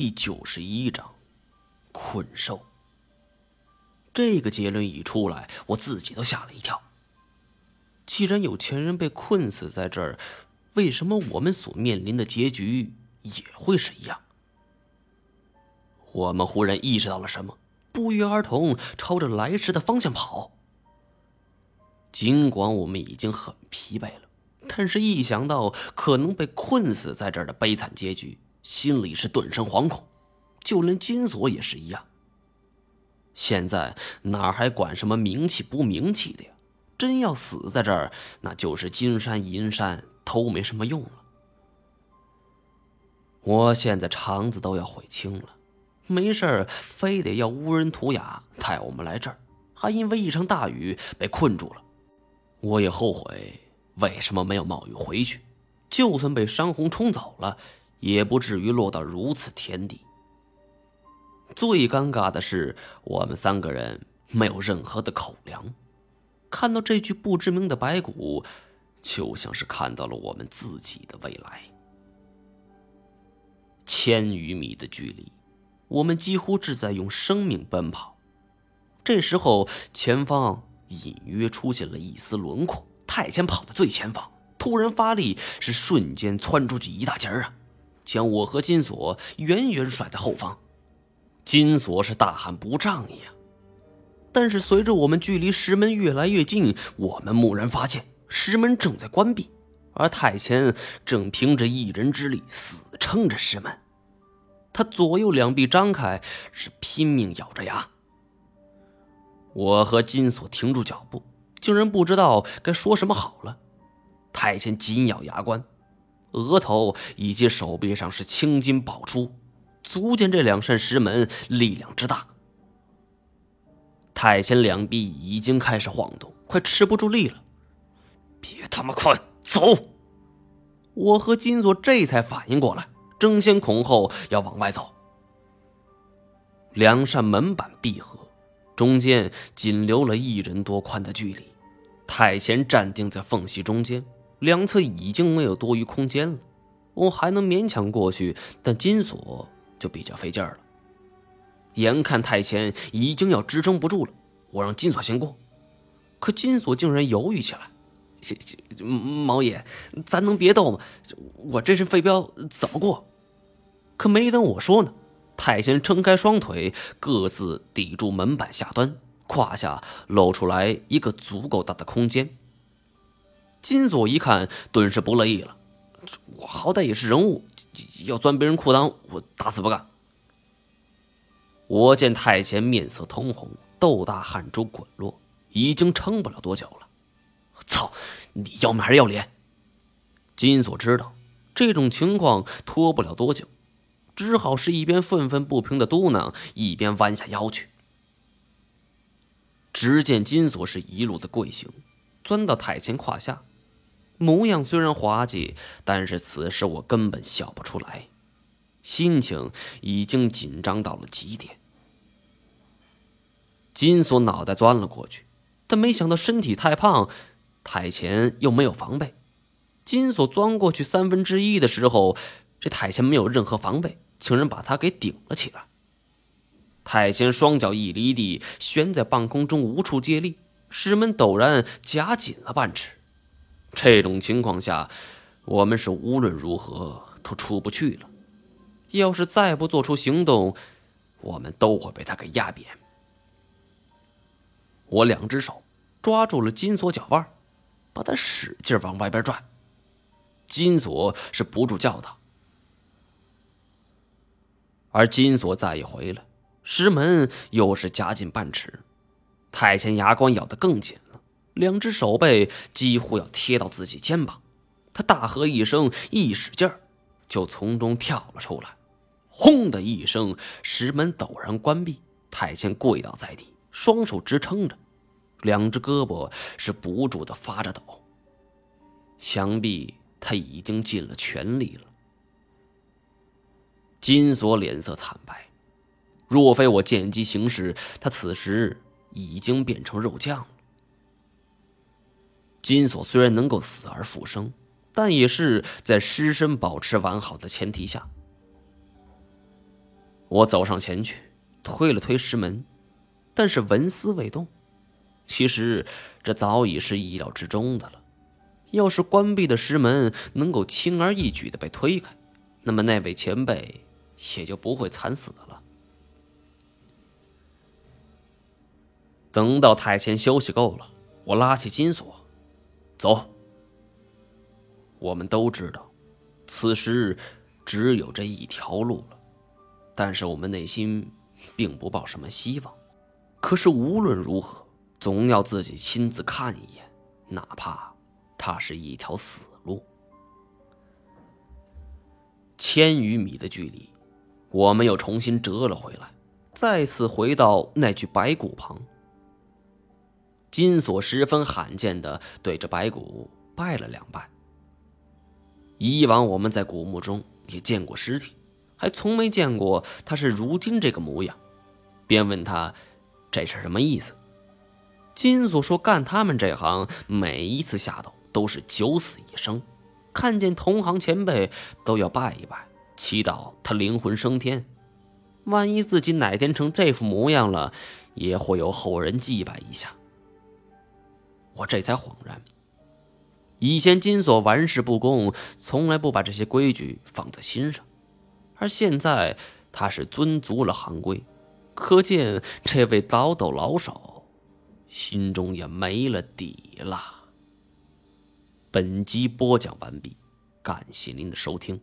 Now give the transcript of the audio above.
第九十一章，困兽。这个结论一出来，我自己都吓了一跳。既然有钱人被困死在这儿，为什么我们所面临的结局也会是一样？我们忽然意识到了什么，不约而同朝着来时的方向跑。尽管我们已经很疲惫了，但是一想到可能被困死在这儿的悲惨结局，心里是顿生惶恐。就连金锁也是一样。现在哪还管什么名气不名气的呀？真要死在这儿，那就是金山银山都没什么用了。我现在肠子都要悔青了，没事非得要乌人图雅带我们来这儿，还因为一场大雨被困住了。我也后悔为什么没有冒雨回去，就算被山洪冲走了，也不至于落到如此田地。最尴尬的是，我们三个人没有任何的口粮。看到这具不知名的白骨，就像是看到了我们自己的未来。千余米的距离，我们几乎是在用生命奔跑。这时候，前方隐约出现了一丝轮廓。太监跑在最前方，突然发力，是瞬间窜出去一大截儿啊，将我和金锁远远甩在后方。金锁是大喊不仗义啊！但是随着我们距离石门越来越近，我们蓦然发现石门正在关闭，而太前正凭着一人之力死撑着石门。他左右两臂张开，是拼命咬着牙。我和金锁停住脚步，竟然不知道该说什么好了。太前紧咬牙关，额头以及手臂上是青筋爆出。足见这两扇石门力量之大。太监两臂已经开始晃动，快吃不住力了。别他妈快走！我和金锁这才反应过来，争先恐后要往外走。两扇门板闭合，中间仅留了一人多宽的距离。太监站定在缝隙中间，两侧已经没有多余空间了。我还能勉强过去，但金锁……就比较费劲儿了。眼看太前已经要支撑不住了，我让金锁先过，可金锁竟然犹豫起来。毛爷，咱能别斗吗？我这身废镖怎么过？可没等我说呢，太监撑开双腿，各自抵住门板下端，胯下露出来一个足够大的空间。金锁一看，顿时不乐意了。我好歹也是人物。要钻别人裤裆，我打死不干。我见太监面色通红，豆大汗珠滚落，已经撑不了多久了。操，你要命还是要脸？金锁知道这种情况拖不了多久，只好是一边愤愤不平的嘟囔，一边弯下腰去。只见金锁是一路的跪行，钻到太监胯下。模样虽然滑稽，但是此时我根本笑不出来，心情已经紧张到了极点。金锁脑袋钻了过去，但没想到身体太胖，太前又没有防备。金锁钻过去三分之一的时候，这太前没有任何防备，竟然把他给顶了起来。太前双脚一离地，悬在半空中，无处借力，石门陡然夹紧了半尺。这种情况下，我们是无论如何都出不去了。要是再不做出行动，我们都会被他给压扁。我两只手抓住了金锁脚腕，把他使劲往外边拽。金锁是不住叫道，而金锁再一回来，石门又是夹紧半尺，太监牙关咬得更紧。两只手背几乎要贴到自己肩膀，他大喝一声，一使劲儿，就从中跳了出来。轰的一声，石门陡然关闭，太监跪倒在地，双手支撑着，两只胳膊是不住的发着抖。想必他已经尽了全力了。金锁脸色惨白，若非我见机行事，他此时已经变成肉酱了。金锁虽然能够死而复生，但也是在尸身保持完好的前提下。我走上前去，推了推石门，但是纹丝未动。其实这早已是意料之中的了。要是关闭的石门能够轻而易举的被推开，那么那位前辈也就不会惨死了。等到太前休息够了，我拉起金锁，走。我们都知道，此时只有这一条路了。但是我们内心并不抱什么希望，可是无论如何，总要自己亲自看一眼，哪怕它是一条死路。千余米的距离，我们又重新折了回来，再次回到那具白骨旁。金锁十分罕见的对着白骨拜了两拜。以往我们在古墓中也见过尸体。还从没见过他是如今这个模样，便问他：“这是什么意思？”金锁说：“干他们这行，每一次下斗都是九死一生，看见同行前辈都要拜一拜，祈祷他灵魂升天。万一自己哪天成这副模样了，也会有后人祭拜一下。”我这才恍然，以前金锁玩世不恭，从来不把这些规矩放在心上。而现在他是遵足了行规，可见这位倒斗老手心中也没了底了。本集播讲完毕，感谢您的收听。